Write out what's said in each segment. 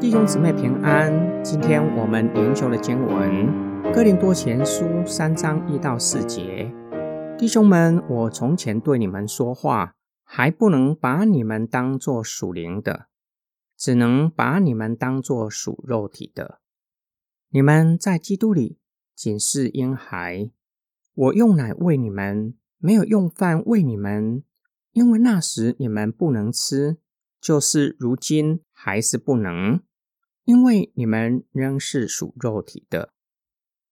弟兄姊妹平安，今天我们灵修的经文《哥林多前书》三章一到四节。弟兄们，我从前对你们说话，还不能把你们当作属灵的，只能把你们当作属肉体的。你们在基督里仅是婴孩，我用奶喂你们，没有用饭喂你们，因为那时你们不能吃，就是如今还是不能。因为你们仍是属肉体的，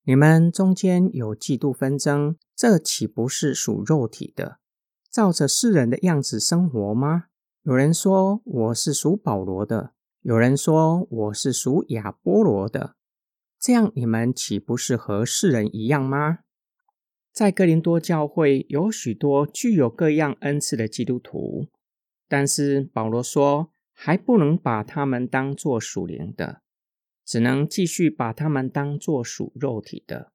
你们中间有嫉妒纷争，这岂不是属肉体的，照着世人的样子生活吗？有人说我是属保罗的，有人说我是属亚波罗的，这样你们岂不是和世人一样吗？在哥林多教会有许多具有各样恩赐的基督徒，但是保罗说，还不能把他们当作属灵的，只能继续把他们当作属肉体的。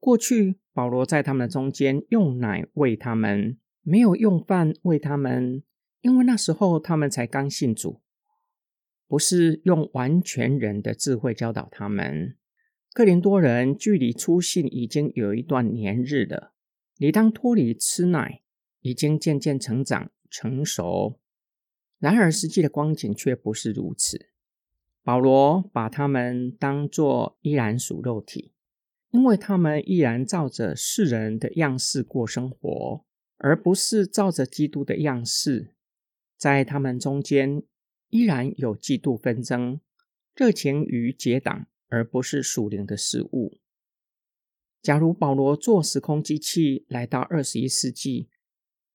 过去保罗在他们的中间用奶喂他们，没有用饭喂他们，因为那时候他们才刚信主，不是用完全人的智慧教导他们。克林多人距离出信已经有一段年日了，理当脱离吃奶，已经渐渐成长成熟。然而，实际的光景却不是如此。保罗把他们当作依然属肉体，因为他们依然照着世人的样式过生活，而不是照着基督的样式。在他们中间依然有嫉妒纷争，热情与结党，而不是属灵的事物。假如保罗坐时空机器来到二十一世纪，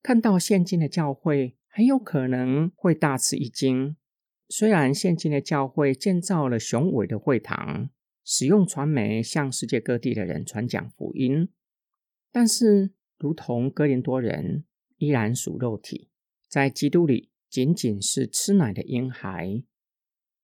看到现今的教会，很有可能会大吃一惊。虽然现今的教会建造了雄伟的会堂，使用传媒向世界各地的人传讲福音，但是如同哥林多人，依然属肉体，在基督里仅仅是吃奶的婴孩，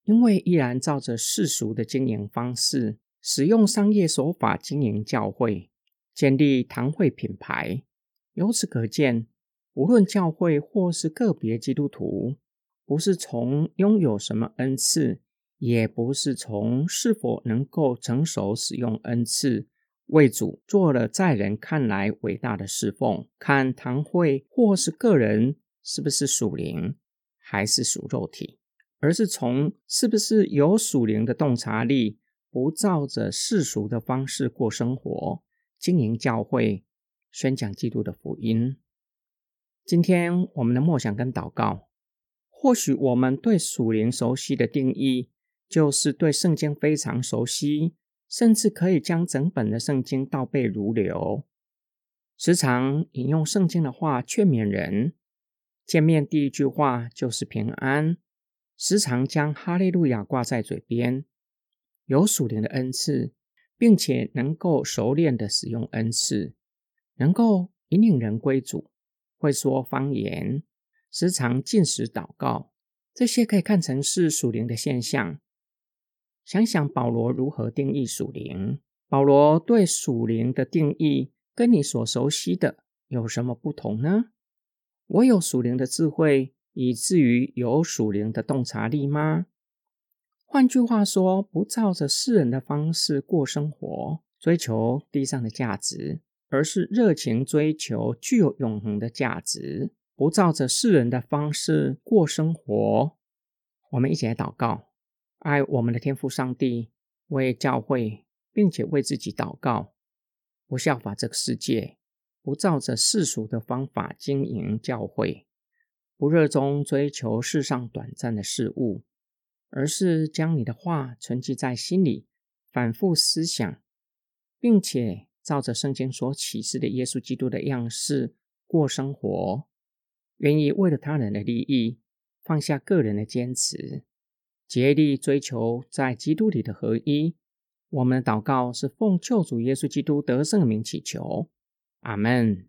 因为依然照着世俗的经营方式，使用商业手法经营教会，建立堂会品牌。由此可见。无论教会或是个别基督徒，不是从拥有什么恩赐，也不是从是否能够成熟使用恩赐，为主做了在人看来伟大的侍奉，看堂会或是个人是不是属灵，还是属肉体，而是从是不是有属灵的洞察力，不照着世俗的方式过生活，经营教会，宣讲基督的福音。今天我们的默想跟祷告，或许我们对属灵熟悉的定义，就是对圣经非常熟悉，甚至可以将整本的圣经倒背如流，时常引用圣经的话劝勉人，见面第一句话就是平安，时常将哈利路亚挂在嘴边，有属灵的恩赐，并且能够熟练的使用恩赐，能够引领人归主。会说方言，时常进食祷告，这些可以看成是属灵的现象。想想保罗如何定义属灵？保罗对属灵的定义跟你所熟悉的有什么不同呢？我有属灵的智慧，以至于有属灵的洞察力吗？换句话说，不照着世人的方式过生活，追求地上的价值。而是热情追求具有永恒的价值，不照着世人的方式过生活。我们一起来祷告：爱我们的天父上帝，为教会，并且为自己祷告，不效法这个世界，不照着世俗的方法经营教会，不热衷追求世上短暂的事物，而是将你的话存记在心里，反复思想，并且。照着圣经所启示的耶稣基督的样式过生活，愿意为了他人的利益放下个人的坚持，竭力追求在基督里的合一。我们的祷告是奉救主耶稣基督得胜的名祈求，阿门。